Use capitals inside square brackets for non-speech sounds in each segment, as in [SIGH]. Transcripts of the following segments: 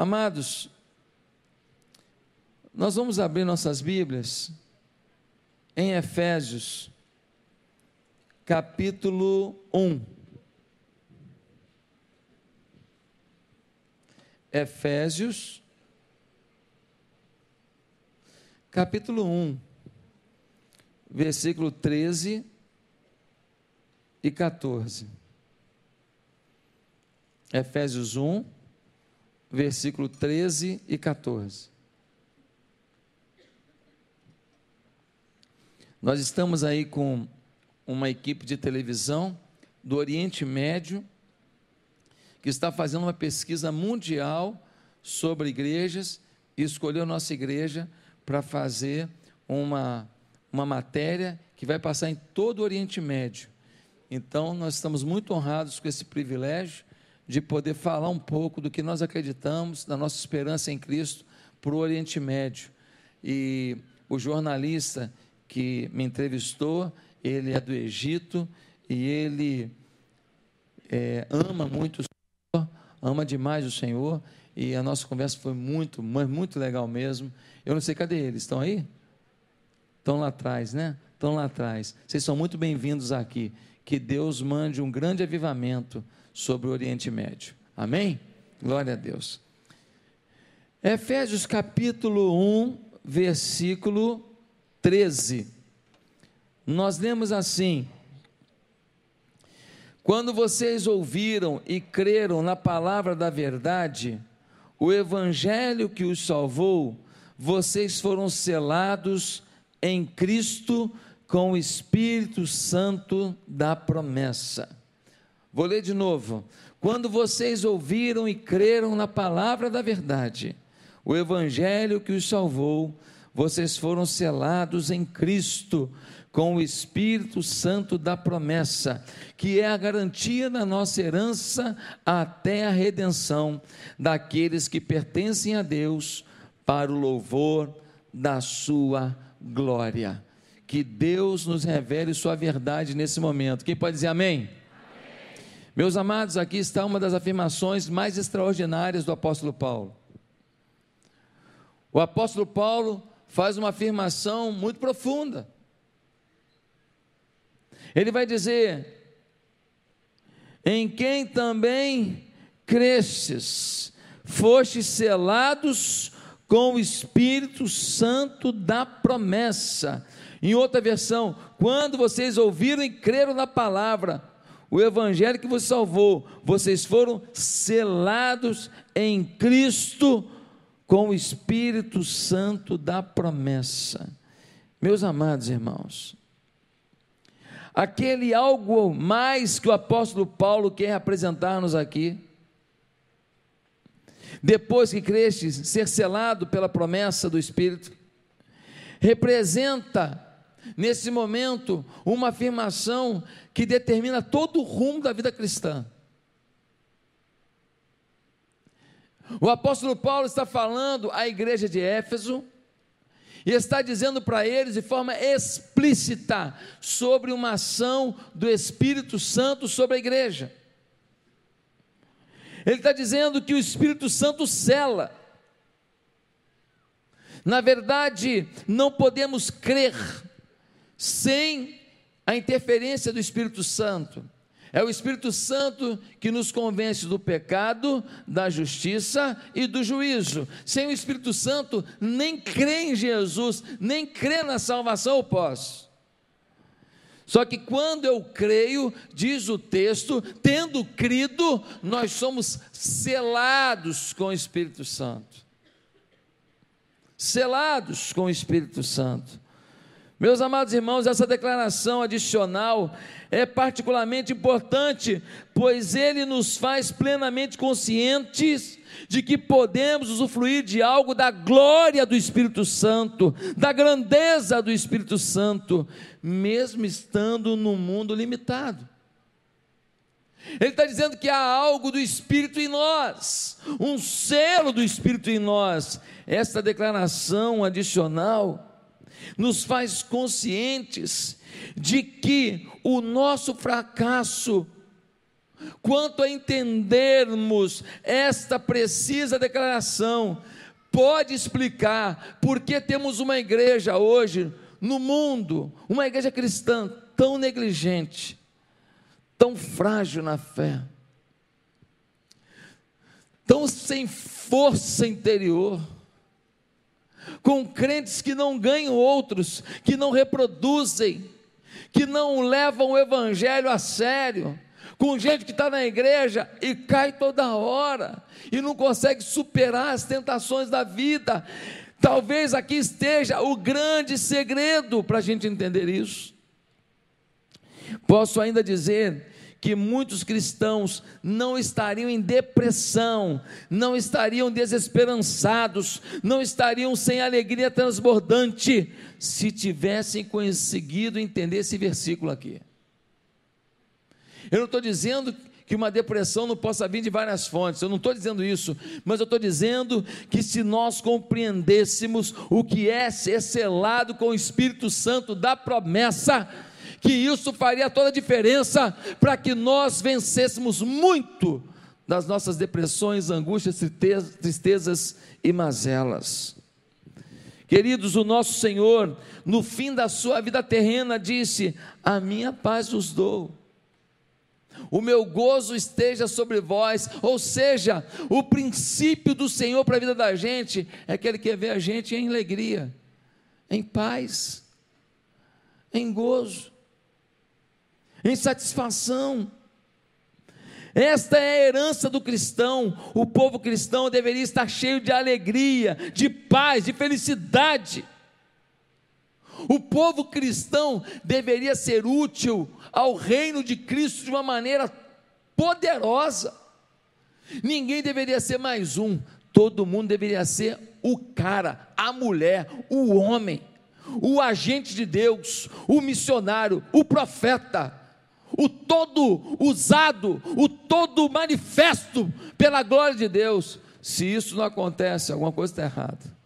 Amados, nós vamos abrir nossas Bíblias em Efésios, capítulo 1. Efésios, capítulo 1, versículo 13 e 14. Efésios 1, versículo 13 e 14. Nós estamos aí com uma equipe de televisão do Oriente Médio que está fazendo uma pesquisa mundial sobre igrejas e escolheu nossa igreja para fazer uma, uma matéria que vai passar em todo o Oriente Médio. Então, nós estamos muito honrados com esse privilégio de poder falar um pouco do que nós acreditamos, da nossa esperança em Cristo para o Oriente Médio. E o jornalista que me entrevistou, ele é do Egito e ele é, ama muito o Senhor, ama demais o Senhor, e a nossa conversa foi muito, muito legal mesmo. Eu não sei, cadê eles? Estão aí? Estão lá atrás, né? Estão lá atrás. Vocês são muito bem-vindos aqui. Que Deus mande um grande avivamento sobre o Oriente Médio. Amém? Glória a Deus. Efésios capítulo 1, versículo 13. Nós lemos assim: Quando vocês ouviram e creram na palavra da verdade, o evangelho que os salvou, vocês foram selados em Cristo com o Espírito Santo da promessa Vou ler de novo. Quando vocês ouviram e creram na palavra da verdade, o evangelho que os salvou, vocês foram selados em Cristo com o Espírito Santo da promessa, que é a garantia da nossa herança até a redenção daqueles que pertencem a Deus para o louvor da sua glória. Que Deus nos revele sua verdade nesse momento. Quem pode dizer amém? Meus amados, aqui está uma das afirmações mais extraordinárias do apóstolo Paulo. O apóstolo Paulo faz uma afirmação muito profunda. Ele vai dizer: Em quem também cresces, fostes selados com o Espírito Santo da promessa. Em outra versão, quando vocês ouviram e creram na palavra, o evangelho que vos salvou, vocês foram selados em Cristo com o Espírito Santo da promessa. Meus amados irmãos, aquele algo mais que o apóstolo Paulo quer apresentar-nos aqui, depois que creste, ser selado pela promessa do Espírito, representa nesse momento, uma afirmação que determina todo o rumo da vida cristã. O apóstolo Paulo está falando à igreja de Éfeso e está dizendo para eles de forma explícita sobre uma ação do Espírito Santo sobre a igreja. Ele está dizendo que o Espírito Santo cela. Na verdade, não podemos crer sem a interferência do Espírito Santo. É o Espírito Santo que nos convence do pecado, da justiça e do juízo. Sem o Espírito Santo, nem crer em Jesus, nem crer na salvação eu posso. Só que quando eu creio, diz o texto, tendo crido, nós somos selados com o Espírito Santo. Selados com o Espírito Santo. Meus amados irmãos, essa declaração adicional é particularmente importante, pois ele nos faz plenamente conscientes de que podemos usufruir de algo da glória do Espírito Santo, da grandeza do Espírito Santo, mesmo estando num mundo limitado. Ele está dizendo que há algo do Espírito em nós, um selo do Espírito em nós. Esta declaração adicional nos faz conscientes de que o nosso fracasso quanto a entendermos esta precisa declaração, pode explicar por que temos uma igreja hoje no mundo, uma igreja cristã tão negligente, tão frágil na fé, tão sem força interior, com crentes que não ganham outros, que não reproduzem, que não levam o evangelho a sério, com gente que está na igreja e cai toda hora, e não consegue superar as tentações da vida. Talvez aqui esteja o grande segredo para a gente entender isso. Posso ainda dizer que muitos cristãos não estariam em depressão, não estariam desesperançados, não estariam sem alegria transbordante, se tivessem conseguido entender esse versículo aqui. Eu não estou dizendo que uma depressão não possa vir de várias fontes, eu não estou dizendo isso, mas eu estou dizendo que se nós compreendêssemos o que é ser selado com o Espírito Santo da promessa, que isso faria toda a diferença para que nós vencêssemos muito das nossas depressões, angústias, tristezas e mazelas. Queridos, o nosso Senhor, no fim da sua vida terrena, disse: A minha paz os dou. O meu gozo esteja sobre vós, ou seja, o princípio do Senhor para a vida da gente é que Ele quer ver a gente em alegria, em paz, em gozo em satisfação. Esta é a herança do cristão. O povo cristão deveria estar cheio de alegria, de paz, de felicidade. O povo cristão deveria ser útil ao reino de Cristo de uma maneira poderosa. Ninguém deveria ser mais um, todo mundo deveria ser o cara, a mulher, o homem, o agente de Deus, o missionário, o profeta o todo usado, o todo manifesto pela glória de Deus. Se isso não acontece, alguma coisa está errada.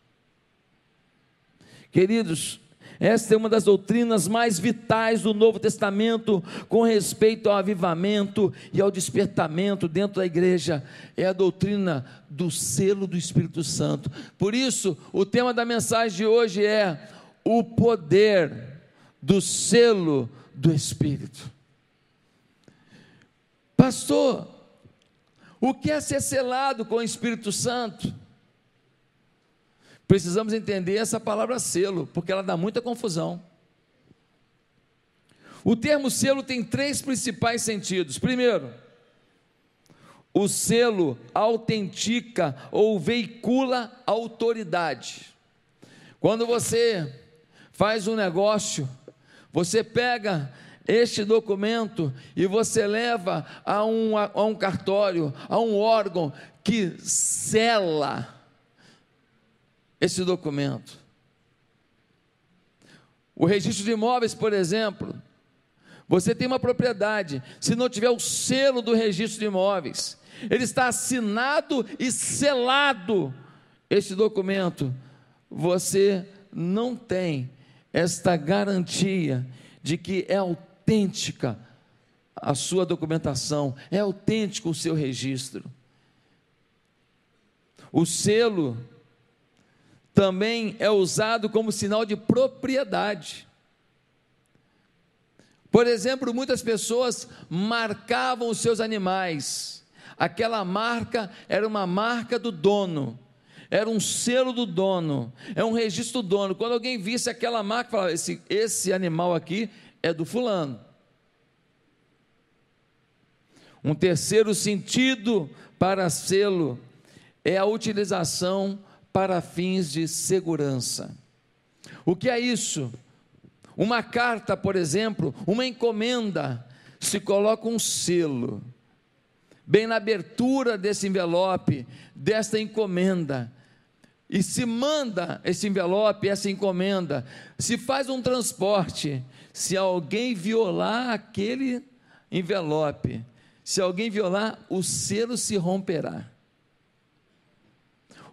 Queridos, esta é uma das doutrinas mais vitais do Novo Testamento com respeito ao avivamento e ao despertamento dentro da igreja. É a doutrina do selo do Espírito Santo. Por isso, o tema da mensagem de hoje é o poder do selo do Espírito. Pastor, o que é ser selado com o Espírito Santo? Precisamos entender essa palavra selo, porque ela dá muita confusão. O termo selo tem três principais sentidos. Primeiro, o selo autentica ou veicula autoridade. Quando você faz um negócio, você pega este documento e você leva a um, a um cartório, a um órgão que sela esse documento. O registro de imóveis, por exemplo, você tem uma propriedade, se não tiver o selo do registro de imóveis, ele está assinado e selado este documento, você não tem esta garantia de que é autêntico autêntica a sua documentação, é autêntico o seu registro. O selo também é usado como sinal de propriedade. Por exemplo, muitas pessoas marcavam os seus animais. Aquela marca era uma marca do dono, era um selo do dono, é um registro do dono. Quando alguém visse aquela marca, falava: esse, esse animal aqui é do fulano. Um terceiro sentido para selo é a utilização para fins de segurança. O que é isso? Uma carta, por exemplo, uma encomenda, se coloca um selo, bem na abertura desse envelope, desta encomenda, e se manda esse envelope, essa encomenda, se faz um transporte, se alguém violar aquele envelope, se alguém violar, o selo se romperá.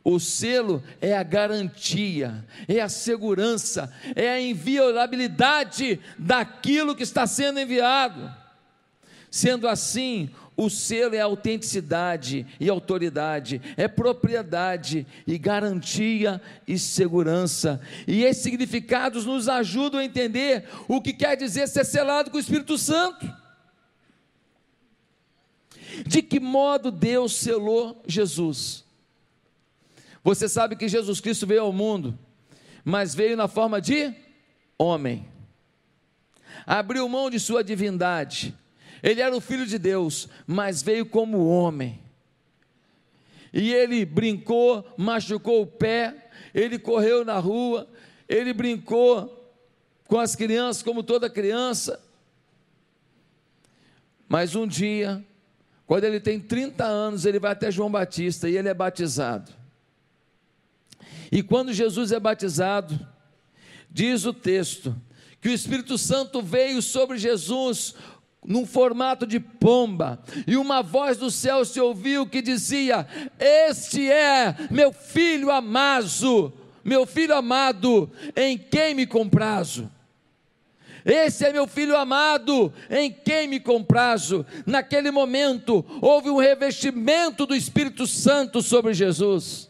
O selo é a garantia, é a segurança, é a inviolabilidade daquilo que está sendo enviado. Sendo assim, o selo é autenticidade e autoridade, é propriedade e garantia e segurança. E esses significados nos ajudam a entender o que quer dizer ser selado com o Espírito Santo. De que modo Deus selou Jesus? Você sabe que Jesus Cristo veio ao mundo, mas veio na forma de homem. Abriu mão de sua divindade ele era o filho de Deus, mas veio como homem. E ele brincou, machucou o pé, ele correu na rua, ele brincou com as crianças, como toda criança. Mas um dia, quando ele tem 30 anos, ele vai até João Batista e ele é batizado. E quando Jesus é batizado, diz o texto, que o Espírito Santo veio sobre Jesus num formato de pomba, e uma voz do céu se ouviu que dizia: Este é meu filho amado, meu filho amado, em quem me comprazo. Esse é meu filho amado, em quem me comprazo. Naquele momento, houve um revestimento do Espírito Santo sobre Jesus.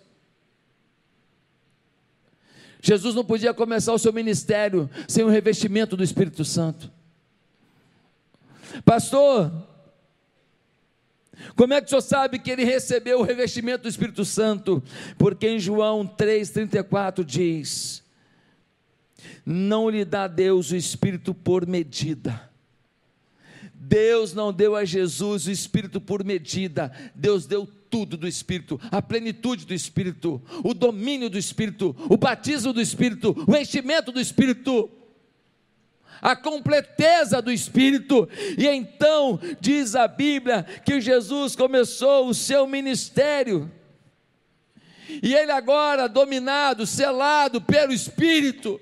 Jesus não podia começar o seu ministério sem o revestimento do Espírito Santo. Pastor, como é que o senhor sabe que ele recebeu o revestimento do Espírito Santo? Porque em João 3,34 diz: Não lhe dá Deus o Espírito por medida. Deus não deu a Jesus o Espírito por medida, Deus deu tudo do Espírito, a plenitude do Espírito, o domínio do Espírito, o batismo do Espírito, o enchimento do Espírito a completeza do Espírito. E então diz a Bíblia que Jesus começou o seu ministério. E ele agora, dominado, selado pelo Espírito,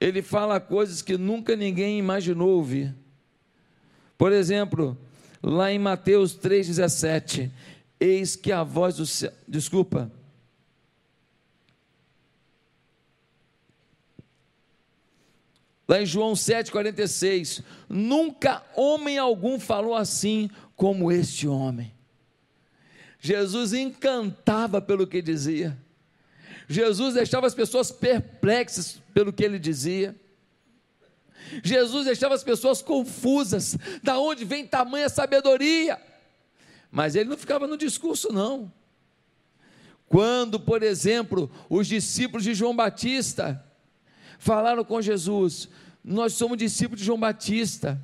ele fala coisas que nunca ninguém imaginou ouvir. Por exemplo, lá em Mateus 3,17, eis que a voz do céu, desculpa, Lá em João 7,46, nunca homem algum falou assim como este homem. Jesus encantava pelo que dizia. Jesus deixava as pessoas perplexas pelo que ele dizia. Jesus deixava as pessoas confusas, da onde vem tamanha sabedoria? Mas ele não ficava no discurso não. Quando, por exemplo, os discípulos de João Batista falaram com Jesus: Nós somos discípulos de João Batista.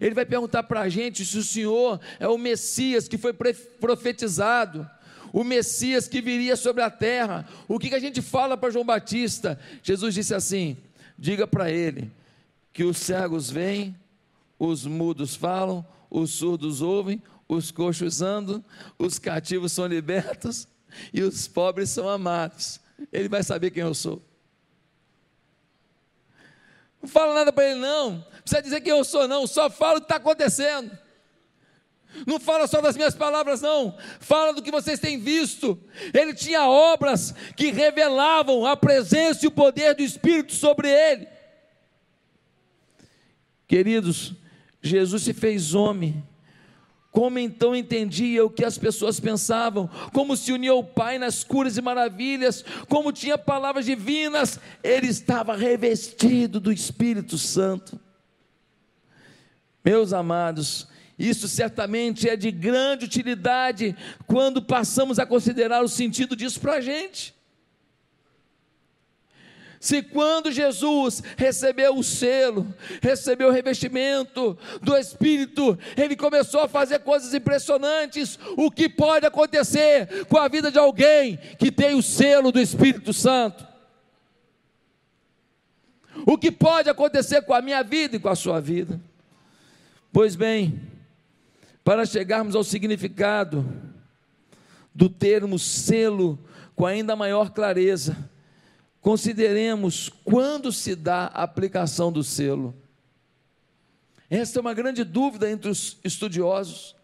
Ele vai perguntar para a gente se o Senhor é o Messias que foi profetizado, o Messias que viria sobre a terra. O que, que a gente fala para João Batista? Jesus disse assim: Diga para ele que os cegos vêm, os mudos falam, os surdos ouvem, os coxos andam, os cativos são libertos e os pobres são amados. Ele vai saber quem eu sou. Não fala nada para ele, não. Não precisa dizer quem eu sou, não. Só fala o que está acontecendo. Não fala só das minhas palavras, não. Fala do que vocês têm visto. Ele tinha obras que revelavam a presença e o poder do Espírito sobre ele. Queridos, Jesus se fez homem como então entendia o que as pessoas pensavam, como se unia ao Pai nas curas e maravilhas, como tinha palavras divinas, ele estava revestido do Espírito Santo. Meus amados, isso certamente é de grande utilidade quando passamos a considerar o sentido disso para a gente. Se quando Jesus recebeu o selo, recebeu o revestimento do Espírito, ele começou a fazer coisas impressionantes, o que pode acontecer com a vida de alguém que tem o selo do Espírito Santo? O que pode acontecer com a minha vida e com a sua vida? Pois bem, para chegarmos ao significado do termo selo com ainda maior clareza, Consideremos quando se dá a aplicação do selo. Esta é uma grande dúvida entre os estudiosos.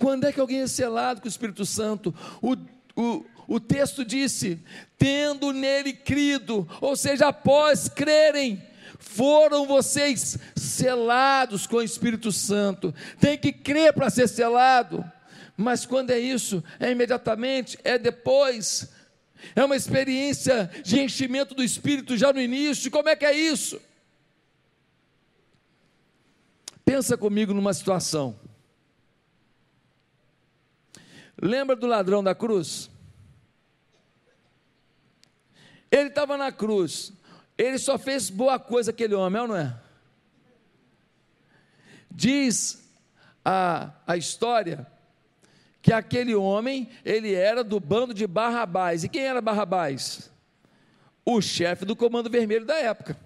Quando é que alguém é selado com o Espírito Santo? O, o, o texto disse: tendo nele crido, ou seja, após crerem, foram vocês selados com o Espírito Santo. Tem que crer para ser selado. Mas quando é isso? É imediatamente? É depois? É uma experiência de enchimento do Espírito já no início? Como é que é isso? Pensa comigo numa situação. Lembra do ladrão da cruz? Ele estava na cruz, ele só fez boa coisa aquele homem, é ou não é? Diz a, a história que aquele homem, ele era do bando de Barrabás. E quem era Barrabás? O chefe do comando vermelho da época.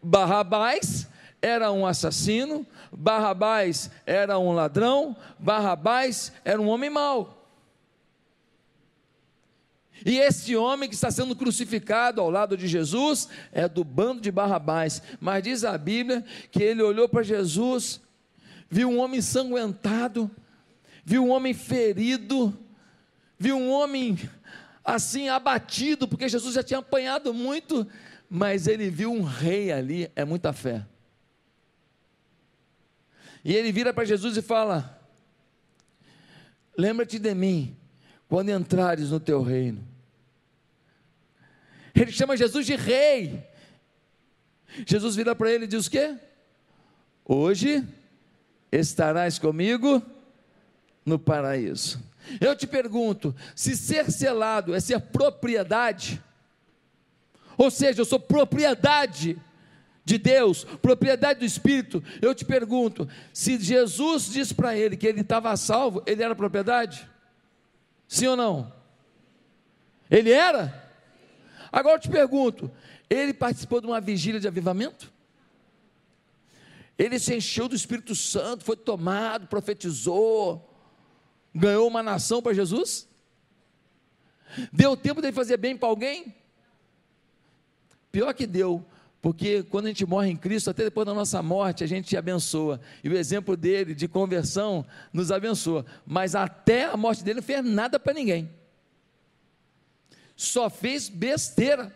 Barrabás era um assassino, Barrabás era um ladrão, Barrabás era um homem mau. E esse homem que está sendo crucificado ao lado de Jesus é do bando de Barrabás. Mas diz a Bíblia que ele olhou para Jesus, viu um homem sanguentado, viu um homem ferido, viu um homem assim abatido, porque Jesus já tinha apanhado muito, mas ele viu um rei ali, é muita fé. E ele vira para Jesus e fala: Lembra-te de mim quando entrares no teu reino. Ele chama Jesus de rei. Jesus vira para ele e diz o quê? Hoje estarás comigo no paraíso. Eu te pergunto: se ser selado é ser propriedade, ou seja, eu sou propriedade de Deus, propriedade do Espírito, eu te pergunto: se Jesus disse para ele que ele estava salvo, ele era propriedade? Sim ou não? Ele era? Agora eu te pergunto: ele participou de uma vigília de avivamento? Ele se encheu do Espírito Santo, foi tomado, profetizou, ganhou uma nação para Jesus? Deu tempo de fazer bem para alguém? Pior que deu, porque quando a gente morre em Cristo, até depois da nossa morte, a gente abençoa. E o exemplo dele de conversão nos abençoa. Mas até a morte dele não fez nada para ninguém. Só fez besteira.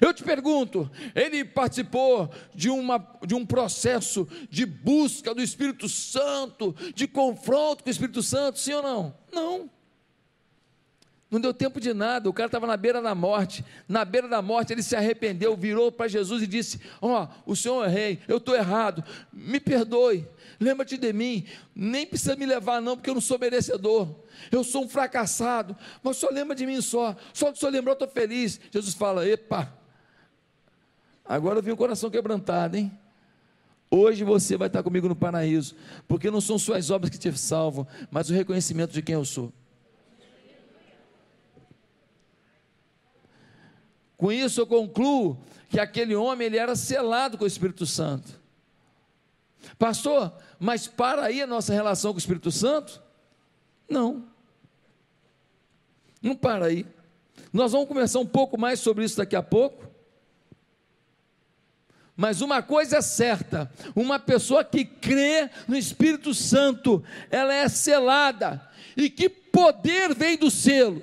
Eu te pergunto, ele participou de, uma, de um processo de busca do Espírito Santo, de confronto com o Espírito Santo, sim ou não? Não. Não deu tempo de nada, o cara estava na beira da morte. Na beira da morte, ele se arrependeu, virou para Jesus e disse: Ó, oh, o Senhor é rei, eu estou errado, me perdoe, lembra-te de mim. Nem precisa me levar, não, porque eu não sou merecedor. Eu sou um fracassado, mas só lembra de mim só. Só que o Senhor lembrou, eu estou feliz. Jesus fala: Epa, agora eu vi o coração quebrantado, hein? Hoje você vai estar comigo no paraíso, porque não são suas obras que te salvam, mas o reconhecimento de quem eu sou. Com isso eu concluo que aquele homem ele era selado com o Espírito Santo. Pastor, mas para aí a nossa relação com o Espírito Santo? Não. Não para aí. Nós vamos conversar um pouco mais sobre isso daqui a pouco. Mas uma coisa é certa: uma pessoa que crê no Espírito Santo, ela é selada. E que poder vem do selo?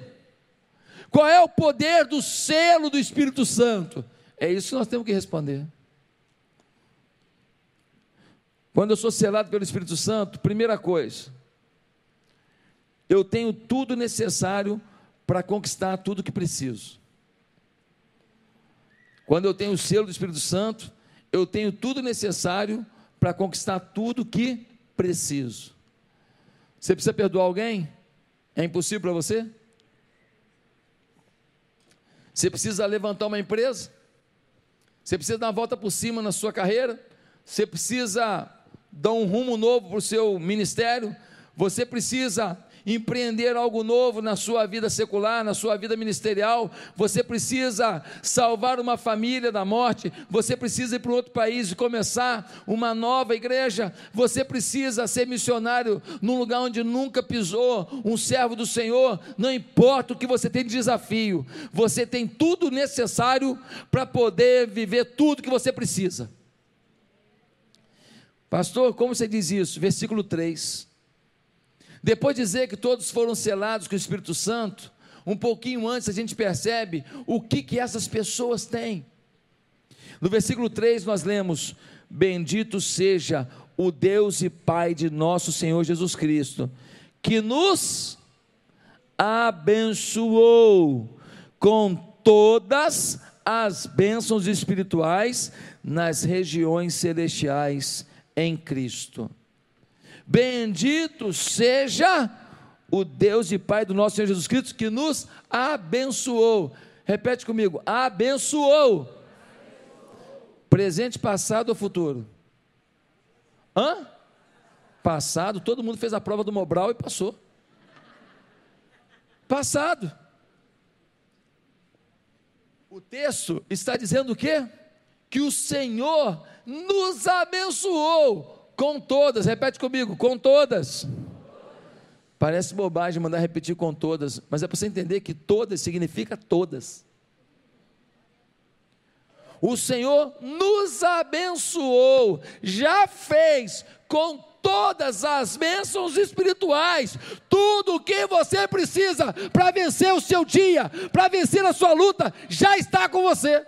Qual é o poder do selo do Espírito Santo? É isso que nós temos que responder. Quando eu sou selado pelo Espírito Santo, primeira coisa, eu tenho tudo necessário para conquistar tudo que preciso. Quando eu tenho o selo do Espírito Santo, eu tenho tudo necessário para conquistar tudo que preciso. Você precisa perdoar alguém? É impossível para você? Você precisa levantar uma empresa? Você precisa dar uma volta por cima na sua carreira? Você precisa dar um rumo novo para o seu ministério? Você precisa empreender algo novo na sua vida secular, na sua vida ministerial, você precisa salvar uma família da morte, você precisa ir para outro país e começar uma nova igreja, você precisa ser missionário num lugar onde nunca pisou, um servo do Senhor, não importa o que você tem de desafio, você tem tudo necessário para poder viver tudo que você precisa. Pastor, como você diz isso? Versículo 3. Depois de dizer que todos foram selados com o Espírito Santo, um pouquinho antes, a gente percebe o que, que essas pessoas têm. No versículo 3 nós lemos: Bendito seja o Deus e Pai de nosso Senhor Jesus Cristo, que nos abençoou com todas as bênçãos espirituais nas regiões celestiais em Cristo. Bendito seja o Deus e Pai do nosso Senhor Jesus Cristo que nos abençoou. Repete comigo: abençoou. Presente, passado ou futuro? Hã? Passado, todo mundo fez a prova do Mobral e passou. Passado. O texto está dizendo o quê? Que o Senhor nos abençoou com todas. Repete comigo, com todas. Parece bobagem mandar repetir com todas, mas é para você entender que todas significa todas. O Senhor nos abençoou, já fez com todas as bênçãos espirituais, tudo o que você precisa para vencer o seu dia, para vencer a sua luta, já está com você.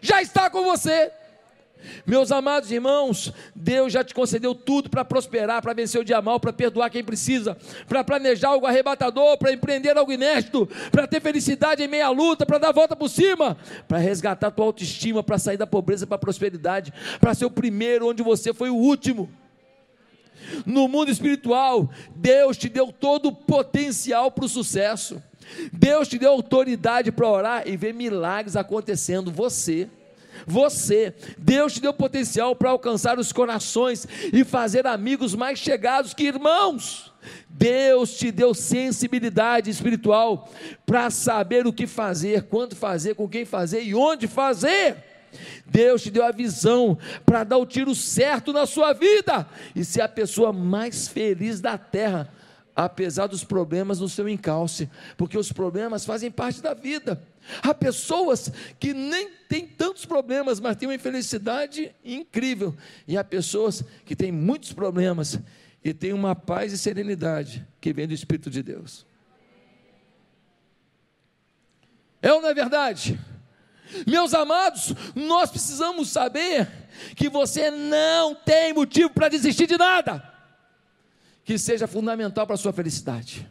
Já está com você. Meus amados irmãos, Deus já te concedeu tudo para prosperar, para vencer o dia mal, para perdoar quem precisa, para planejar algo arrebatador, para empreender algo inédito, para ter felicidade em meia luta, para dar a volta por cima, para resgatar tua autoestima, para sair da pobreza para a prosperidade, para ser o primeiro onde você foi o último. No mundo espiritual, Deus te deu todo o potencial para o sucesso. Deus te deu autoridade para orar e ver milagres acontecendo. Você você, Deus te deu potencial para alcançar os corações e fazer amigos mais chegados que irmãos. Deus te deu sensibilidade espiritual para saber o que fazer, quando fazer, com quem fazer e onde fazer. Deus te deu a visão para dar o tiro certo na sua vida e ser a pessoa mais feliz da terra, apesar dos problemas no seu encalce, porque os problemas fazem parte da vida. Há pessoas que nem têm tantos problemas, mas têm uma infelicidade incrível. E há pessoas que têm muitos problemas e têm uma paz e serenidade que vem do Espírito de Deus. É ou não é verdade? Meus amados, nós precisamos saber que você não tem motivo para desistir de nada que seja fundamental para a sua felicidade.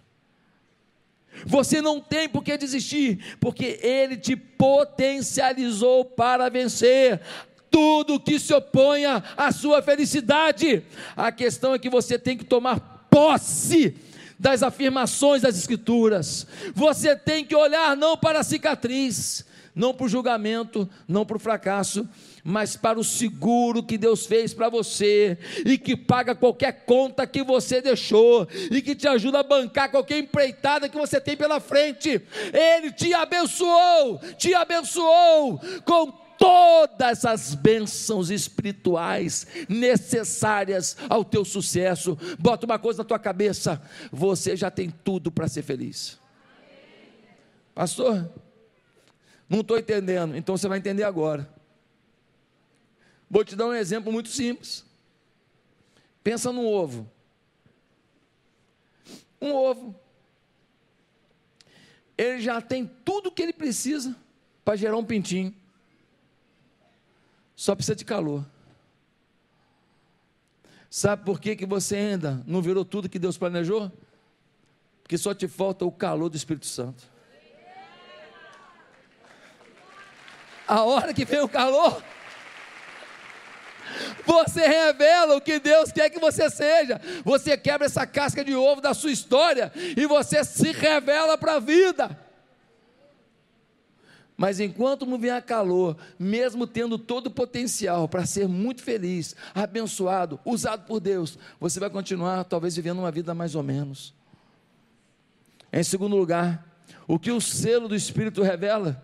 Você não tem por que desistir, porque Ele te potencializou para vencer tudo que se oponha à sua felicidade. A questão é que você tem que tomar posse das afirmações das Escrituras. Você tem que olhar não para a cicatriz, não para o julgamento, não para o fracasso, mas para o seguro que Deus fez para você e que paga qualquer conta que você deixou e que te ajuda a bancar qualquer empreitada que você tem pela frente. Ele te abençoou, te abençoou com todas as bênçãos espirituais necessárias ao teu sucesso. Bota uma coisa na tua cabeça: você já tem tudo para ser feliz. Pastor, não estou entendendo, então você vai entender agora. Vou te dar um exemplo muito simples. Pensa num ovo. Um ovo. Ele já tem tudo o que ele precisa para gerar um pintinho. Só precisa de calor. Sabe por que, que você ainda não virou tudo que Deus planejou? Porque só te falta o calor do Espírito Santo. A hora que vem o calor, você revela o que Deus quer que você seja. Você quebra essa casca de ovo da sua história e você se revela para a vida. Mas enquanto não vier calor, mesmo tendo todo o potencial para ser muito feliz, abençoado, usado por Deus, você vai continuar talvez vivendo uma vida mais ou menos. Em segundo lugar, o que o selo do Espírito revela?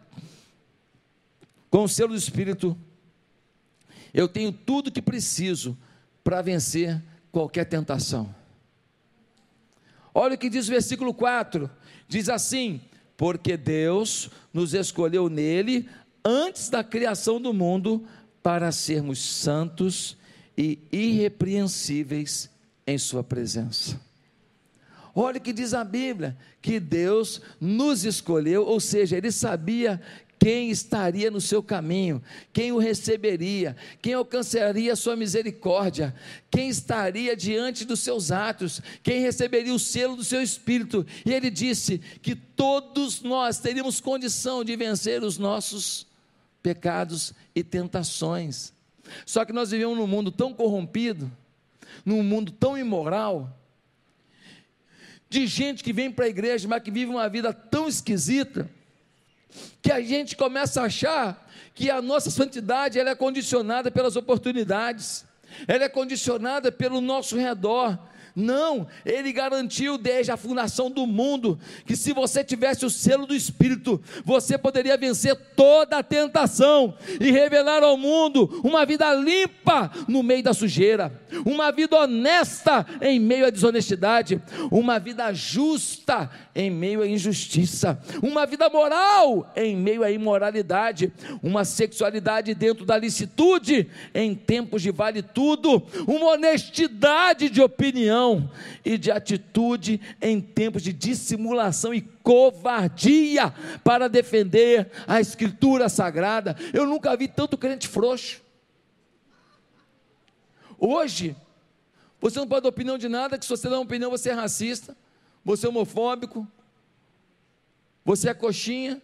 Com o selo do Espírito, eu tenho tudo que preciso para vencer qualquer tentação. Olha o que diz o versículo 4: diz assim: Porque Deus nos escolheu nele antes da criação do mundo para sermos santos e irrepreensíveis em Sua presença. Olha o que diz a Bíblia: que Deus nos escolheu, ou seja, Ele sabia quem estaria no seu caminho, quem o receberia, quem alcançaria a sua misericórdia, quem estaria diante dos seus atos, quem receberia o selo do seu espírito. E ele disse que todos nós teríamos condição de vencer os nossos pecados e tentações. Só que nós vivemos num mundo tão corrompido, num mundo tão imoral, de gente que vem para a igreja, mas que vive uma vida tão esquisita, que a gente começa a achar que a nossa santidade ela é condicionada pelas oportunidades, ela é condicionada pelo nosso redor, não, ele garantiu desde a fundação do mundo que se você tivesse o selo do Espírito, você poderia vencer toda a tentação e revelar ao mundo uma vida limpa no meio da sujeira, uma vida honesta em meio à desonestidade, uma vida justa em meio à injustiça, uma vida moral em meio à imoralidade, uma sexualidade dentro da licitude em tempos de vale tudo, uma honestidade de opinião e de atitude em tempos de dissimulação e covardia para defender a Escritura Sagrada. Eu nunca vi tanto crente frouxo. Hoje, você não pode dar opinião de nada, que se você dá uma opinião, você é racista, você é homofóbico, você é coxinha,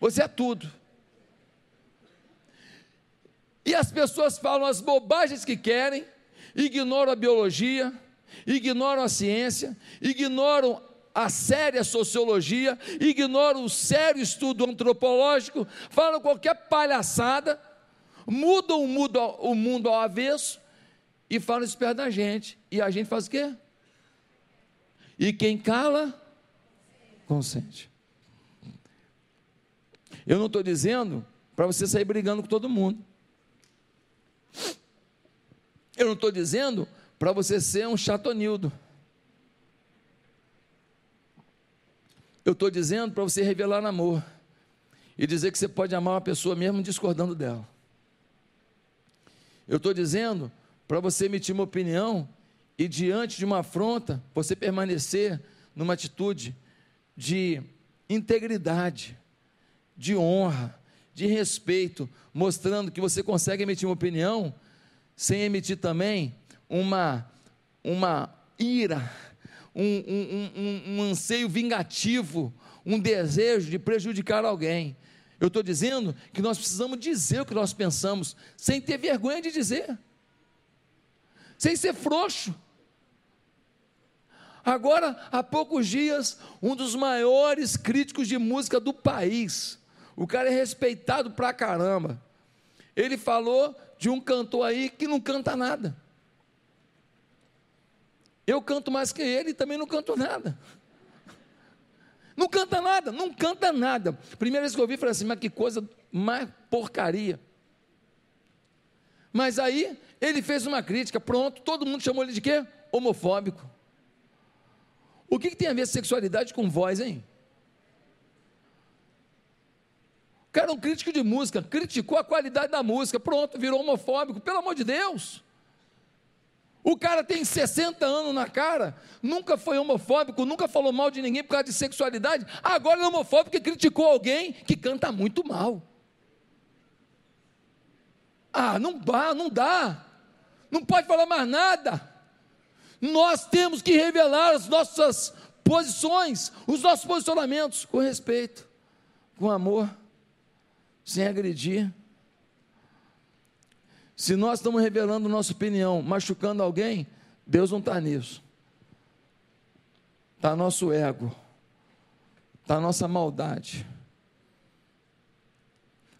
você é tudo. E as pessoas falam as bobagens que querem, ignoram a biologia, ignoram a ciência, ignoram a séria sociologia, ignoram o sério estudo antropológico, falam qualquer palhaçada, mudam o mundo, ao avesso e falam isso perto da gente. E a gente faz o quê? E quem cala, consente. Eu não estou dizendo para você sair brigando com todo mundo. Eu não estou dizendo para você ser um chatonildo. Eu estou dizendo para você revelar amor e dizer que você pode amar uma pessoa mesmo discordando dela. Eu estou dizendo para você emitir uma opinião e diante de uma afronta você permanecer numa atitude de integridade, de honra, de respeito, mostrando que você consegue emitir uma opinião sem emitir também uma, uma ira, um, um, um, um anseio vingativo, um desejo de prejudicar alguém. Eu estou dizendo que nós precisamos dizer o que nós pensamos, sem ter vergonha de dizer, sem ser frouxo. Agora, há poucos dias, um dos maiores críticos de música do país, o cara é respeitado pra caramba. Ele falou de um cantor aí que não canta nada. Eu canto mais que ele e também não canto nada. Não canta nada, não canta nada. Primeira vez que eu ouvi, falei assim, mas que coisa mais porcaria. Mas aí ele fez uma crítica, pronto, todo mundo chamou ele de quê? Homofóbico. O que, que tem a ver sexualidade com voz, hein? O cara é um crítico de música, criticou a qualidade da música, pronto, virou homofóbico, pelo amor de Deus. O cara tem 60 anos na cara, nunca foi homofóbico, nunca falou mal de ninguém por causa de sexualidade, agora é homofóbico porque criticou alguém que canta muito mal. Ah, não dá, não dá. Não pode falar mais nada. Nós temos que revelar as nossas posições, os nossos posicionamentos com respeito, com amor sem agredir. Se nós estamos revelando nossa opinião, machucando alguém, Deus não está nisso. Está nosso ego, está nossa maldade.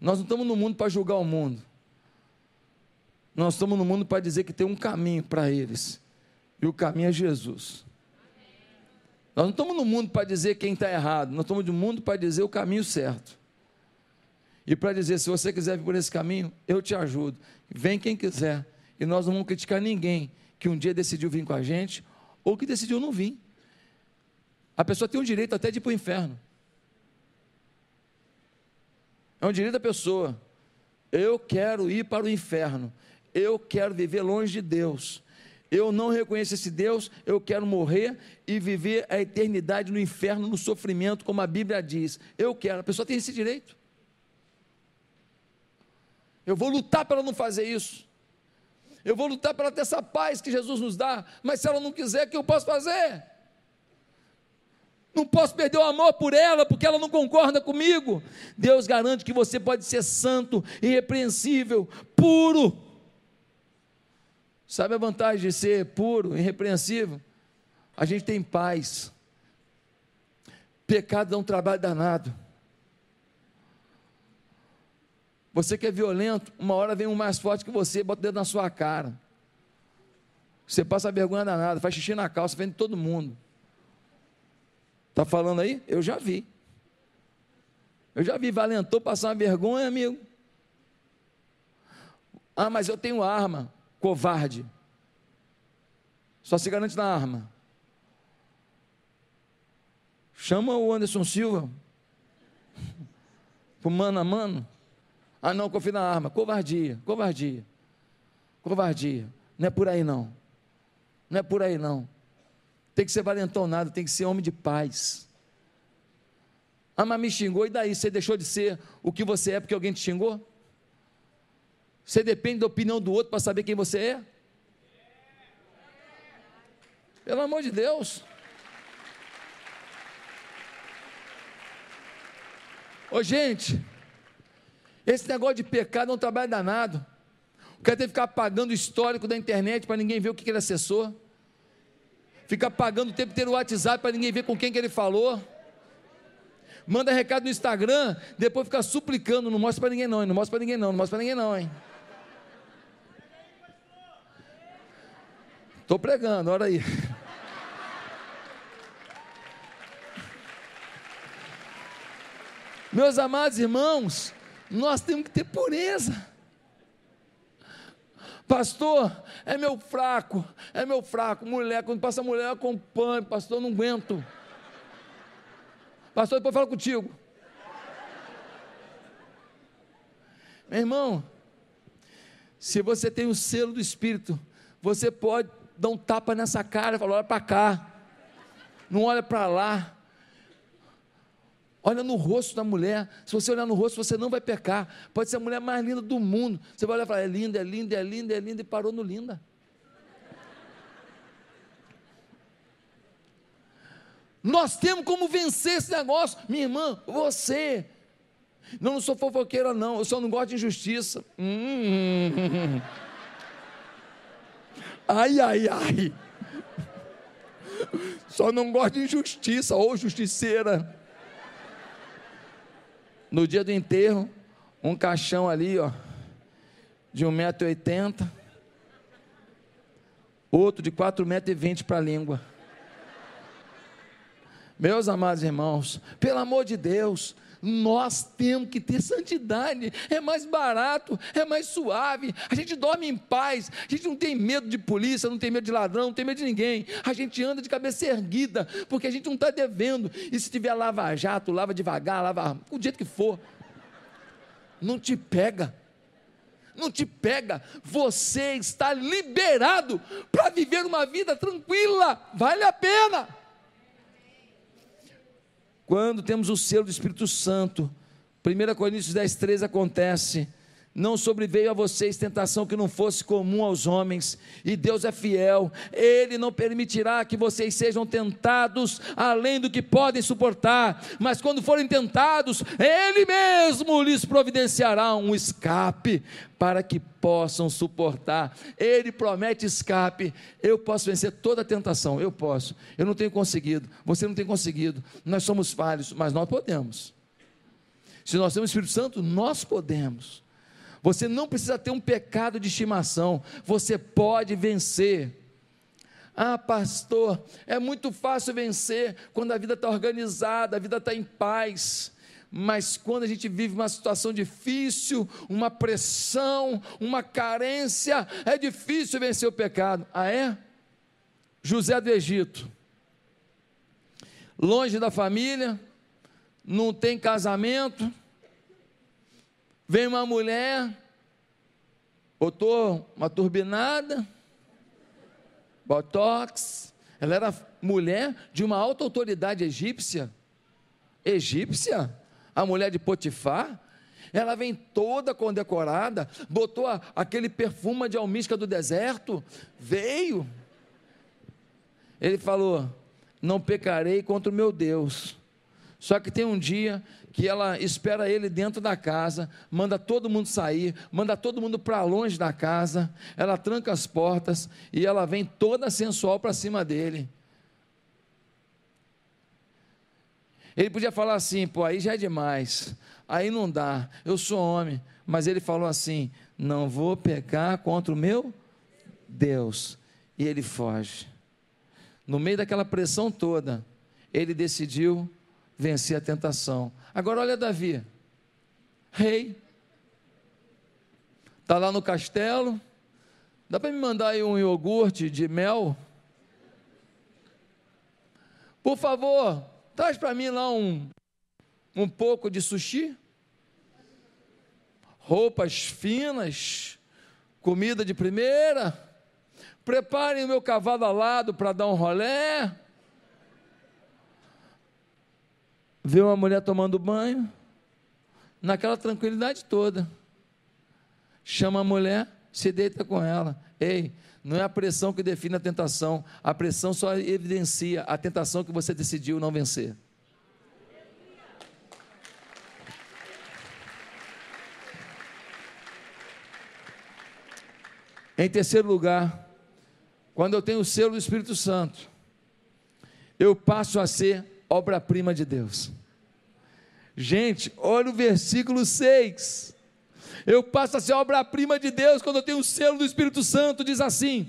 Nós não estamos no mundo para julgar o mundo. Nós estamos no mundo para dizer que tem um caminho para eles. E o caminho é Jesus. Nós não estamos no mundo para dizer quem está errado. Nós estamos no mundo para dizer o caminho certo e para dizer: se você quiser vir por esse caminho, eu te ajudo. Vem quem quiser. E nós não vamos criticar ninguém que um dia decidiu vir com a gente ou que decidiu não vir. A pessoa tem o direito até de ir para o inferno. É um direito da pessoa. Eu quero ir para o inferno. Eu quero viver longe de Deus. eu não reconheço esse Deus, eu quero morrer e viver a eternidade no inferno, no sofrimento, como a Bíblia diz. Eu quero, a pessoa tem esse direito. Eu vou lutar para não fazer isso. Eu vou lutar para ter essa paz que Jesus nos dá, mas se ela não quiser, o que eu posso fazer? Não posso perder o amor por ela, porque ela não concorda comigo. Deus garante que você pode ser santo, irrepreensível, puro Sabe a vantagem de ser puro, irrepreensível? A gente tem paz. Pecado dá um trabalho danado. Você que é violento, uma hora vem um mais forte que você, bota o dedo na sua cara. Você passa vergonha danada, faz xixi na calça, vende todo mundo. Está falando aí? Eu já vi. Eu já vi valentou passar uma vergonha, amigo. Ah, mas eu tenho arma covarde. Só se garante na arma. Chama o Anderson Silva. [LAUGHS] Pro mano a mano. Ah, não, confia na arma. Covardia, covardia. Covardia. Não é por aí não. Não é por aí não. Tem que ser valentão nada, tem que ser homem de paz. Ah, mas me xingou, e daí? Você deixou de ser o que você é porque alguém te xingou? Você depende da opinião do outro para saber quem você é? Pelo amor de Deus. Ô gente, esse negócio de pecado é um trabalho danado. O cara tem que ficar apagando o histórico da internet para ninguém ver o que ele acessou. Fica apagando o tempo inteiro o WhatsApp para ninguém ver com quem que ele falou. Manda recado no Instagram, depois fica suplicando, não mostra para ninguém não, não mostra para ninguém não, não mostra para ninguém não, hein? Estou pregando, olha aí. Meus amados irmãos, nós temos que ter pureza. Pastor, é meu fraco, é meu fraco. Mulher, quando passa mulher, eu acompanho. Pastor, eu não aguento. Pastor, depois fala contigo. Meu irmão, se você tem o selo do Espírito, você pode dá um tapa nessa cara e fala: olha para cá, não olha para lá. Olha no rosto da mulher. Se você olhar no rosto, você não vai pecar. Pode ser a mulher mais linda do mundo. Você vai olhar e falar: é linda, é linda, é linda, é linda, e parou no linda. Nós temos como vencer esse negócio. Minha irmã, você. Não, não sou fofoqueira, não. Eu só não gosto de injustiça. Hum. [LAUGHS] Ai, ai, ai. Só não gosto de injustiça ou justiceira. No dia do enterro, um caixão ali, ó, de 1,80m, outro de 4,20m para a língua. Meus amados irmãos, pelo amor de Deus, nós temos que ter santidade, é mais barato, é mais suave, a gente dorme em paz, a gente não tem medo de polícia, não tem medo de ladrão, não tem medo de ninguém, a gente anda de cabeça erguida, porque a gente não está devendo, e se tiver lava-jato, lava devagar, lava o jeito que for, não te pega, não te pega, você está liberado para viver uma vida tranquila, vale a pena. Quando temos o selo do Espírito Santo, 1 Coríntios 10, 13 acontece. Não sobreveio a vocês tentação que não fosse comum aos homens, e Deus é fiel, Ele não permitirá que vocês sejam tentados além do que podem suportar, mas quando forem tentados, Ele mesmo lhes providenciará um escape para que possam suportar. Ele promete escape. Eu posso vencer toda tentação, eu posso. Eu não tenho conseguido, você não tem conseguido. Nós somos falhos, mas nós podemos. Se nós temos o Espírito Santo, nós podemos. Você não precisa ter um pecado de estimação, você pode vencer. Ah, pastor, é muito fácil vencer quando a vida está organizada, a vida está em paz mas quando a gente vive uma situação difícil, uma pressão, uma carência, é difícil vencer o pecado. Ah, é? José do Egito, longe da família, não tem casamento, vem uma mulher, botou uma turbinada, botox. Ela era mulher de uma alta autoridade egípcia. Egípcia? A mulher de Potifar? Ela vem toda condecorada, botou a, aquele perfume de almísca do deserto, veio. Ele falou: Não pecarei contra o meu Deus. Só que tem um dia que ela espera ele dentro da casa, manda todo mundo sair, manda todo mundo para longe da casa, ela tranca as portas e ela vem toda sensual para cima dele. Ele podia falar assim, pô, aí já é demais aí não dá, eu sou homem. Mas ele falou assim: não vou pecar contra o meu Deus. E ele foge. No meio daquela pressão toda, ele decidiu vencer a tentação. Agora olha Davi, rei, está lá no castelo, dá para me mandar aí um iogurte de mel? Por favor, traz para mim lá um, um pouco de sushi roupas finas, comida de primeira. Preparem o meu cavalo alado para dar um rolé. Vê uma mulher tomando banho, naquela tranquilidade toda. Chama a mulher, se deita com ela. Ei, não é a pressão que define a tentação, a pressão só evidencia a tentação que você decidiu não vencer. Em terceiro lugar, quando eu tenho o selo do Espírito Santo, eu passo a ser obra-prima de Deus. Gente, olha o versículo 6. Eu passo a ser obra-prima de Deus quando eu tenho o selo do Espírito Santo, diz assim: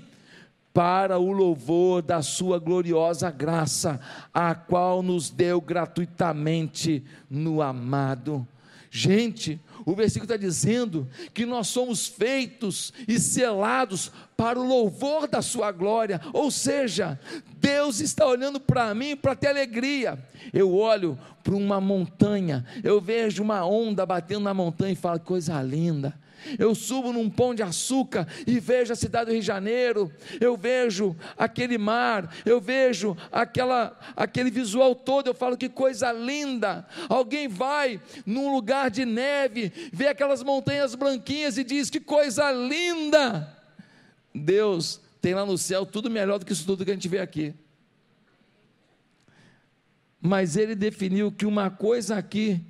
para o louvor da Sua gloriosa graça, a qual nos deu gratuitamente no amado. Gente, o versículo está dizendo que nós somos feitos e selados para o louvor da Sua glória, ou seja, Deus está olhando para mim para ter alegria. Eu olho para uma montanha, eu vejo uma onda batendo na montanha e falo: coisa linda eu subo num pão de açúcar e vejo a cidade do Rio de Janeiro, eu vejo aquele mar, eu vejo aquela, aquele visual todo, eu falo que coisa linda. Alguém vai num lugar de neve, vê aquelas montanhas branquinhas e diz: que coisa linda. Deus tem lá no céu tudo melhor do que isso tudo que a gente vê aqui. Mas ele definiu que uma coisa aqui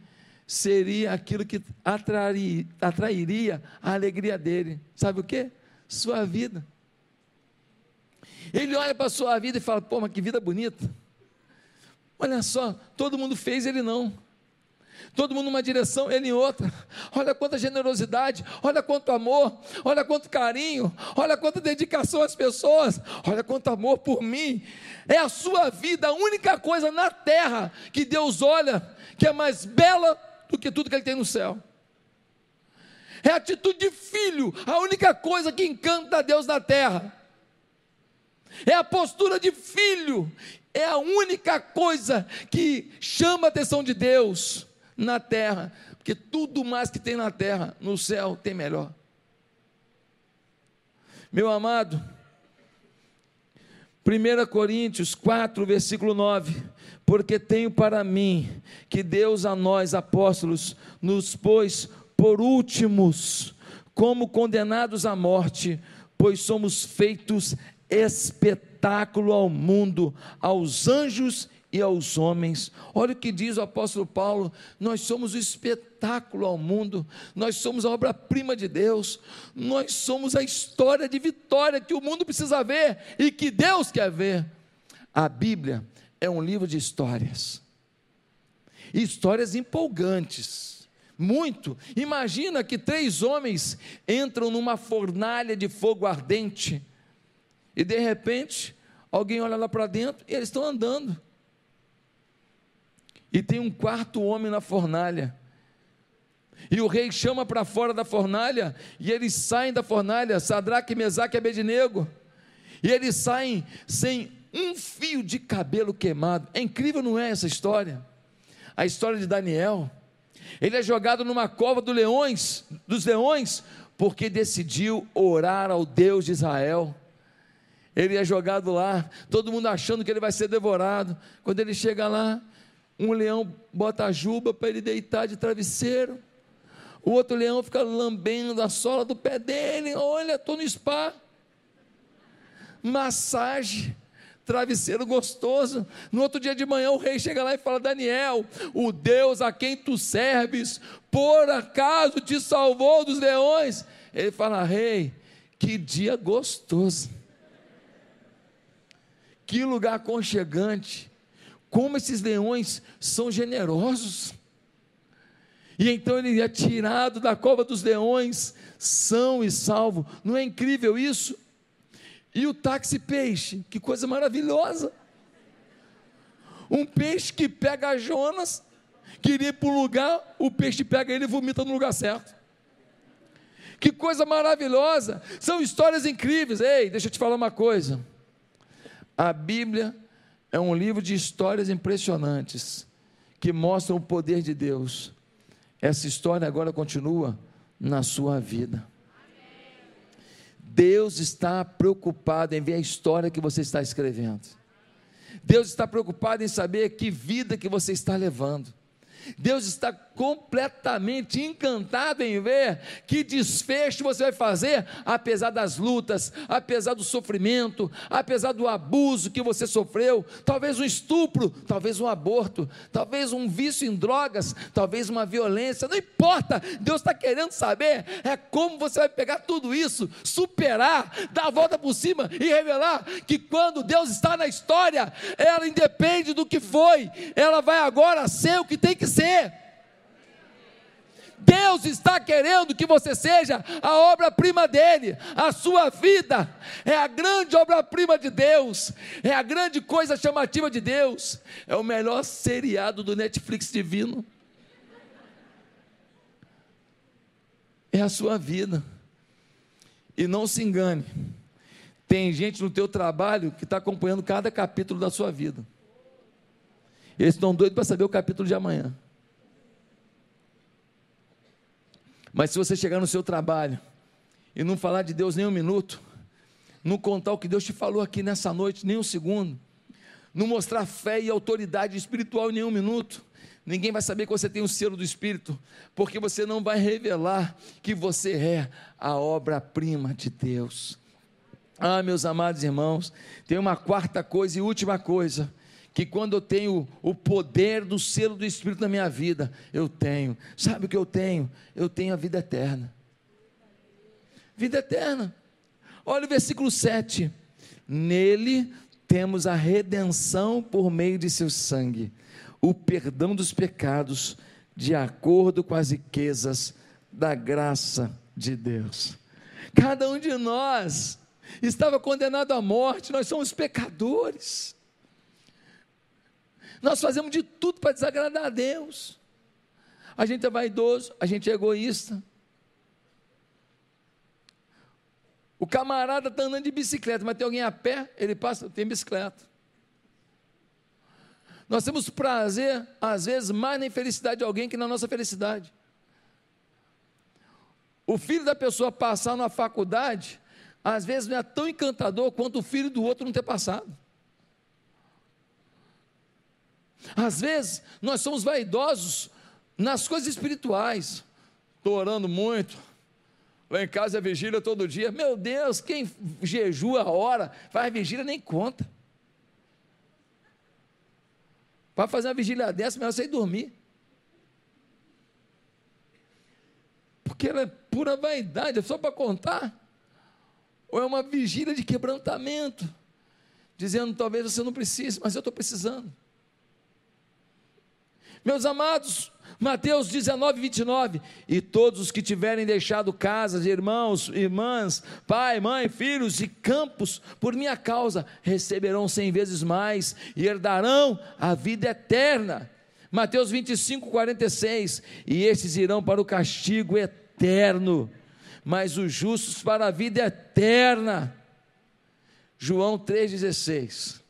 seria aquilo que atrairia, a alegria dele. Sabe o que? Sua vida. Ele olha para a sua vida e fala: pô, mas que vida bonita. Olha só, todo mundo fez, ele não. Todo mundo numa direção, ele em outra. Olha quanta generosidade, olha quanto amor, olha quanto carinho, olha quanta dedicação às pessoas, olha quanto amor por mim. É a sua vida a única coisa na terra que Deus olha que é mais bela do que tudo que ele tem no céu. É a atitude de filho, a única coisa que encanta a Deus na terra. É a postura de filho, é a única coisa que chama a atenção de Deus na terra, porque tudo mais que tem na terra, no céu, tem melhor. Meu amado, 1 Coríntios 4, versículo 9: Porque tenho para mim que Deus a nós, apóstolos, nos pôs por últimos, como condenados à morte, pois somos feitos espetáculo ao mundo, aos anjos e aos homens. Olha o que diz o apóstolo Paulo: nós somos o espetáculo ao mundo, nós somos a obra-prima de Deus, nós somos a história de vitória que o mundo precisa ver e que Deus quer ver. A Bíblia é um livro de histórias, histórias empolgantes. Muito. Imagina que três homens entram numa fornalha de fogo ardente e de repente alguém olha lá para dentro e eles estão andando e tem um quarto homem na fornalha. E o rei chama para fora da fornalha, e eles saem da fornalha, Sadraque, Mesaque e Abednego. E eles saem sem um fio de cabelo queimado. É incrível, não é essa história? A história de Daniel. Ele é jogado numa cova dos leões, dos leões, porque decidiu orar ao Deus de Israel. Ele é jogado lá, todo mundo achando que ele vai ser devorado. Quando ele chega lá, um leão bota a juba para ele deitar de travesseiro. O outro leão fica lambendo a sola do pé dele. Olha, estou no spa. Massagem travesseiro gostoso. No outro dia de manhã, o rei chega lá e fala: Daniel, o Deus a quem tu serves, por acaso te salvou dos leões? Ele fala: Rei, que dia gostoso, que lugar aconchegante, como esses leões são generosos. E então ele é tirado da cova dos leões, são e salvo. Não é incrível isso? E o táxi peixe, que coisa maravilhosa. Um peixe que pega Jonas, queria ir para o lugar, o peixe pega ele e vomita no lugar certo. Que coisa maravilhosa! São histórias incríveis. Ei, deixa eu te falar uma coisa. A Bíblia é um livro de histórias impressionantes que mostram o poder de Deus. Essa história agora continua na sua vida. Deus está preocupado em ver a história que você está escrevendo. Deus está preocupado em saber que vida que você está levando. Deus está completamente encantado em ver que desfecho você vai fazer, apesar das lutas, apesar do sofrimento, apesar do abuso que você sofreu, talvez um estupro, talvez um aborto, talvez um vício em drogas, talvez uma violência, não importa, Deus está querendo saber é como você vai pegar tudo isso, superar, dar a volta por cima e revelar que quando Deus está na história, ela independe do que foi, ela vai agora ser o que tem que ser. Deus está querendo que você seja a obra-prima dele, a sua vida é a grande obra-prima de Deus, é a grande coisa chamativa de Deus, é o melhor seriado do Netflix divino. É a sua vida. E não se engane, tem gente no teu trabalho que está acompanhando cada capítulo da sua vida. Eles estão doidos para saber o capítulo de amanhã. Mas se você chegar no seu trabalho e não falar de Deus nem um minuto, não contar o que Deus te falou aqui nessa noite, nem um segundo, não mostrar fé e autoridade espiritual em nenhum minuto, ninguém vai saber que você tem o selo do Espírito, porque você não vai revelar que você é a obra-prima de Deus. Ah, meus amados irmãos, tem uma quarta coisa e última coisa que quando eu tenho o poder do selo do Espírito na minha vida, eu tenho. Sabe o que eu tenho? Eu tenho a vida eterna. Vida eterna. Olha o versículo 7. Nele temos a redenção por meio de seu sangue, o perdão dos pecados, de acordo com as riquezas da graça de Deus. Cada um de nós estava condenado à morte, nós somos pecadores. Nós fazemos de tudo para desagradar a Deus. A gente é vaidoso, a gente é egoísta. O camarada está andando de bicicleta, mas tem alguém a pé, ele passa, tem bicicleta. Nós temos prazer, às vezes, mais na infelicidade de alguém que na nossa felicidade. O filho da pessoa passar na faculdade, às vezes não é tão encantador quanto o filho do outro não ter passado. Às vezes, nós somos vaidosos nas coisas espirituais. Estou orando muito. Lá em casa é vigília todo dia. Meu Deus, quem jejua a hora, faz vigília nem conta. Para fazer uma vigília dessa, melhor você ir dormir. Porque ela é pura vaidade, é só para contar. Ou é uma vigília de quebrantamento, dizendo talvez você não precise, mas eu estou precisando. Meus amados, Mateus 19, 29. E todos os que tiverem deixado casas, irmãos, irmãs, pai, mãe, filhos e campos, por minha causa, receberão cem vezes mais e herdarão a vida eterna. Mateus 25, 46. E estes irão para o castigo eterno, mas os justos para a vida eterna. João 3,16.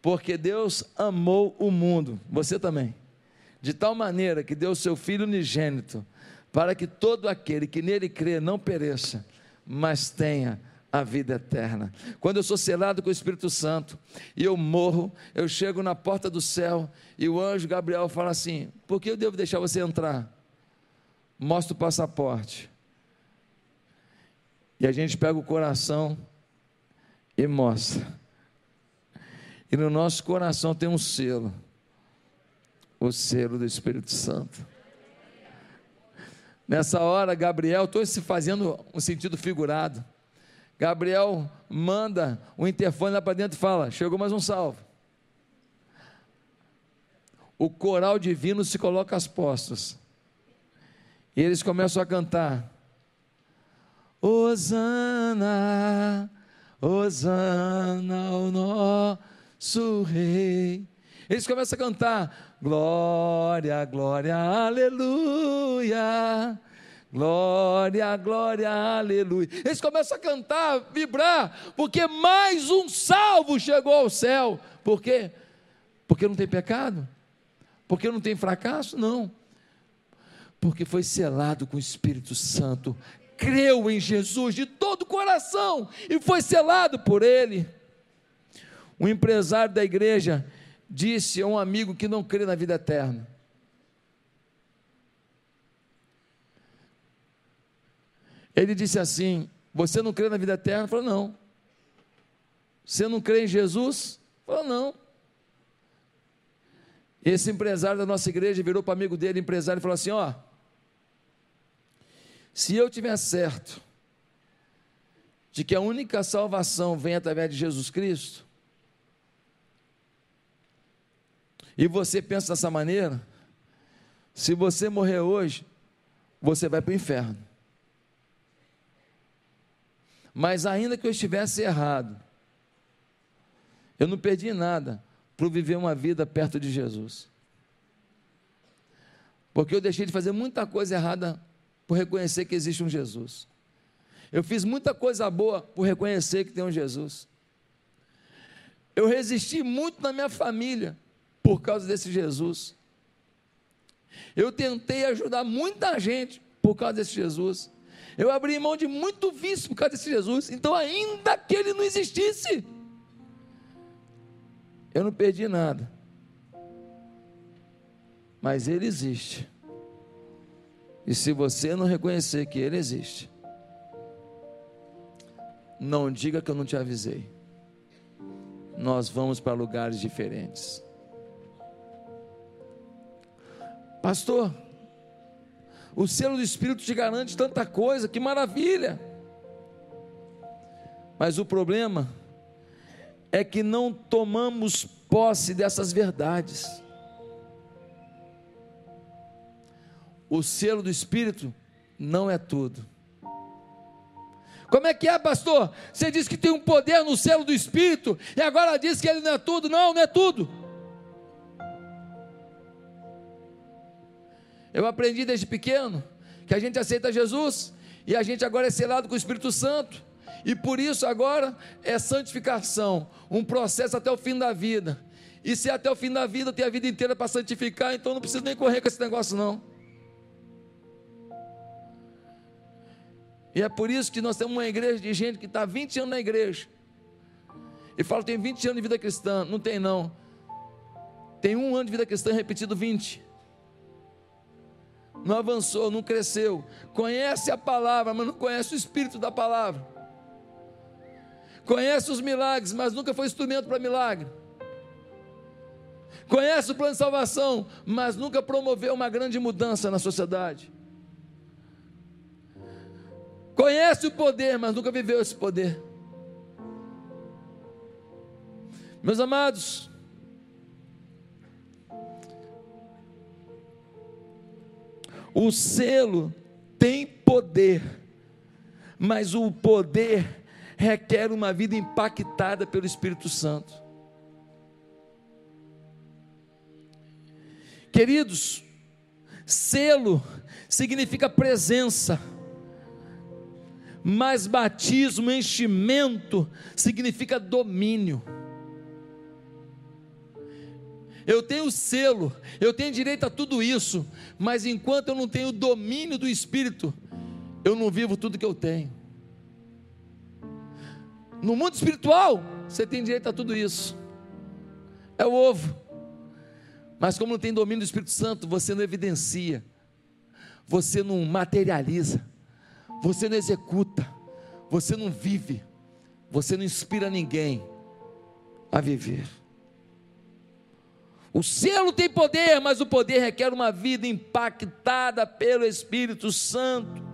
Porque Deus amou o mundo, você também de tal maneira que deu o seu Filho unigênito, para que todo aquele que nele crê não pereça, mas tenha a vida eterna. Quando eu sou selado com o Espírito Santo e eu morro, eu chego na porta do céu e o anjo Gabriel fala assim: Por que eu devo deixar você entrar? Mostra o passaporte. E a gente pega o coração e mostra. E no nosso coração tem um selo o selo do Espírito Santo. Nessa hora, Gabriel, estou se fazendo um sentido figurado. Gabriel manda o interfone lá para dentro e fala: Chegou mais um salvo. O coral divino se coloca às postas. E eles começam a cantar: Hosana, Hosana ao nosso Rei. Eles começam a cantar: Glória, glória, aleluia. Glória, glória, aleluia. Eles começam a cantar, vibrar, porque mais um salvo chegou ao céu. Por quê? Porque não tem pecado? Porque não tem fracasso? Não. Porque foi selado com o Espírito Santo, creu em Jesus de todo o coração e foi selado por Ele. Um empresário da igreja disse a um amigo que não crê na vida eterna: Ele disse assim: Você não crê na vida eterna? Ele falou: Não. Você não crê em Jesus? Ele falou: Não. Esse empresário da nossa igreja virou para o amigo dele, empresário, e falou assim: Ó, se eu tiver certo de que a única salvação vem através de Jesus Cristo, e você pensa dessa maneira, se você morrer hoje, você vai para o inferno. Mas ainda que eu estivesse errado, eu não perdi nada por viver uma vida perto de Jesus. Porque eu deixei de fazer muita coisa errada por reconhecer que existe um Jesus. Eu fiz muita coisa boa por reconhecer que tem um Jesus. Eu resisti muito na minha família por causa desse Jesus. Eu tentei ajudar muita gente por causa desse Jesus. Eu abri mão de muito vício por causa desse Jesus. Então, ainda que ele não existisse, eu não perdi nada. Mas ele existe. E se você não reconhecer que ele existe, não diga que eu não te avisei. Nós vamos para lugares diferentes. Pastor, o selo do Espírito te garante tanta coisa, que maravilha. Mas o problema é que não tomamos posse dessas verdades. O selo do Espírito não é tudo. Como é que é, pastor? Você diz que tem um poder no selo do Espírito e agora diz que ele não é tudo. Não, não é tudo. Eu aprendi desde pequeno que a gente aceita Jesus e a gente agora é selado com o Espírito Santo. E por isso agora é santificação, um processo até o fim da vida. E se até o fim da vida tem a vida inteira para santificar, então não precisa nem correr com esse negócio não. E é por isso que nós temos uma igreja de gente que está 20 anos na igreja. E fala, tem 20 anos de vida cristã. Não tem não. Tem um ano de vida cristã repetido 20 não avançou, não cresceu. Conhece a palavra, mas não conhece o espírito da palavra. Conhece os milagres, mas nunca foi instrumento para milagre. Conhece o plano de salvação, mas nunca promoveu uma grande mudança na sociedade. Conhece o poder, mas nunca viveu esse poder. Meus amados, O selo tem poder, mas o poder requer uma vida impactada pelo Espírito Santo. Queridos, selo significa presença, mas batismo, enchimento, significa domínio eu tenho selo, eu tenho direito a tudo isso, mas enquanto eu não tenho domínio do Espírito, eu não vivo tudo que eu tenho. No mundo espiritual, você tem direito a tudo isso. É o ovo. Mas como não tem domínio do Espírito Santo, você não evidencia, você não materializa, você não executa, você não vive, você não inspira ninguém a viver. O selo tem poder, mas o poder requer uma vida impactada pelo Espírito Santo.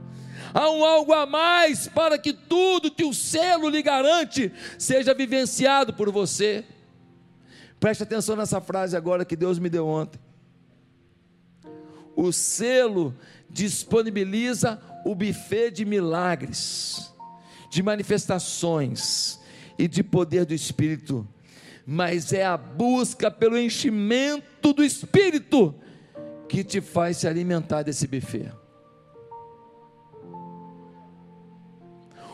Há um algo a mais para que tudo que o selo lhe garante seja vivenciado por você. Preste atenção nessa frase agora que Deus me deu ontem. O selo disponibiliza o buffet de milagres, de manifestações e de poder do Espírito mas é a busca pelo enchimento do espírito que te faz se alimentar desse buffet.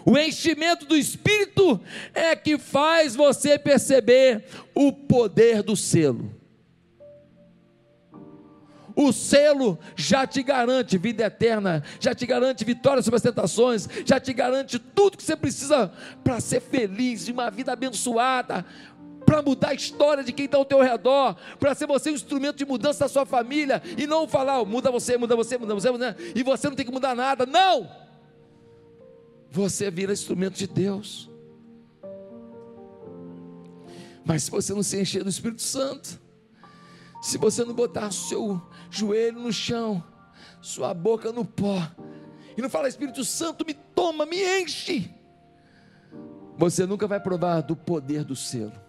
O enchimento do espírito é que faz você perceber o poder do selo. O selo já te garante vida eterna, já te garante vitória sobre as tentações, já te garante tudo que você precisa para ser feliz, de uma vida abençoada, para mudar a história de quem está ao teu redor, para ser você um instrumento de mudança da sua família, e não falar, oh, muda você, muda você, muda você, muda, e você não tem que mudar nada, não! Você vira instrumento de Deus. Mas se você não se encher do Espírito Santo, se você não botar seu joelho no chão, sua boca no pó, e não falar, Espírito Santo, me toma, me enche, você nunca vai provar do poder do selo.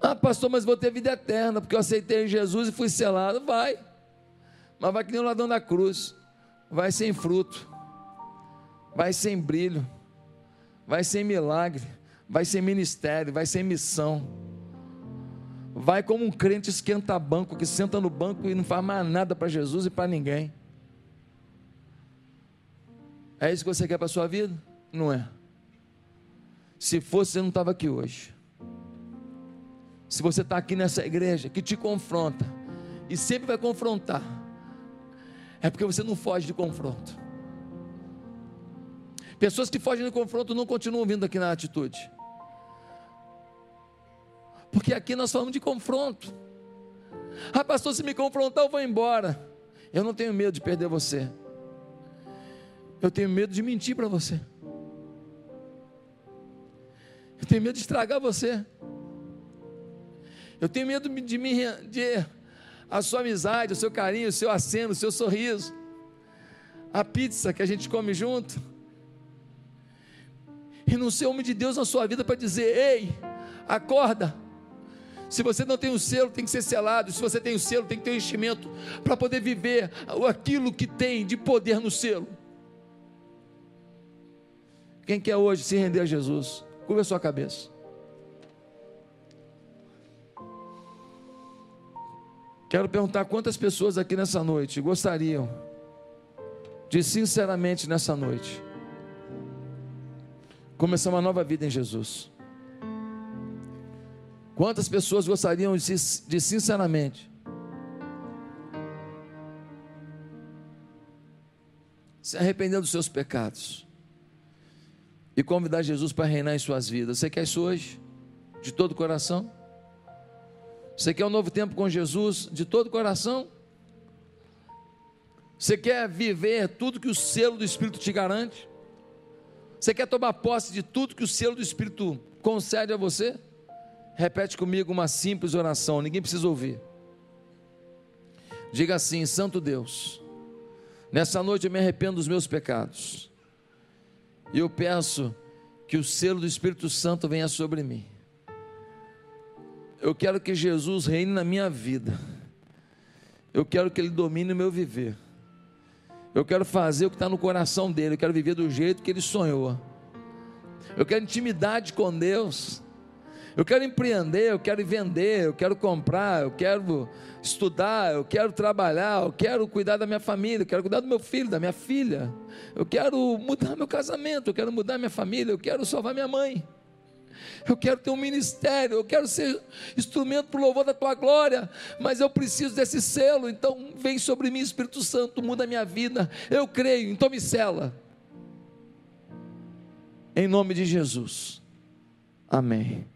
Ah, pastor, mas vou ter vida eterna, porque eu aceitei Jesus e fui selado. Vai, mas vai que nem o ladrão da cruz, vai sem fruto, vai sem brilho, vai sem milagre, vai sem ministério, vai sem missão. Vai como um crente esquenta-banco, que senta no banco e não faz mais nada para Jesus e para ninguém. É isso que você quer para a sua vida? Não é. Se fosse, você não estava aqui hoje se você está aqui nessa igreja que te confronta, e sempre vai confrontar, é porque você não foge de confronto. Pessoas que fogem de confronto não continuam vindo aqui na atitude, porque aqui nós falamos de confronto. Ah, pastor, se me confrontar, eu vou embora. Eu não tenho medo de perder você, eu tenho medo de mentir para você, eu tenho medo de estragar você. Eu tenho medo de me de a sua amizade, o seu carinho, o seu aceno, o seu sorriso, a pizza que a gente come junto. E não ser homem de Deus na sua vida para dizer: ei, acorda. Se você não tem o um selo, tem que ser selado. Se você tem o um selo, tem que ter um enchimento para poder viver aquilo que tem de poder no selo. Quem quer hoje se render a Jesus? Curva a sua cabeça. Quero perguntar quantas pessoas aqui nessa noite gostariam de sinceramente nessa noite começar uma nova vida em Jesus. Quantas pessoas gostariam de, de sinceramente se arrepender dos seus pecados e convidar Jesus para reinar em suas vidas? Você quer isso hoje? De todo o coração? Você quer um novo tempo com Jesus de todo o coração? Você quer viver tudo que o selo do Espírito te garante? Você quer tomar posse de tudo que o selo do Espírito concede a você? Repete comigo uma simples oração, ninguém precisa ouvir. Diga assim: Santo Deus, nessa noite eu me arrependo dos meus pecados, e eu peço que o selo do Espírito Santo venha sobre mim eu quero que Jesus reine na minha vida. Eu quero que Ele domine o meu viver. Eu quero fazer o que está no coração dele. Eu quero viver do jeito que Ele sonhou. Eu quero intimidade com Deus. Eu quero empreender, eu quero vender, eu quero comprar, eu quero estudar, eu quero trabalhar, eu quero cuidar da minha família, eu quero cuidar do meu filho, da minha filha. Eu quero mudar meu casamento, eu quero mudar minha família, eu quero salvar minha mãe eu quero ter um ministério, eu quero ser instrumento para o louvor da tua glória, mas eu preciso desse selo, então vem sobre mim, Espírito Santo, muda a minha vida. Eu creio, então me cela. em nome de Jesus. Amém.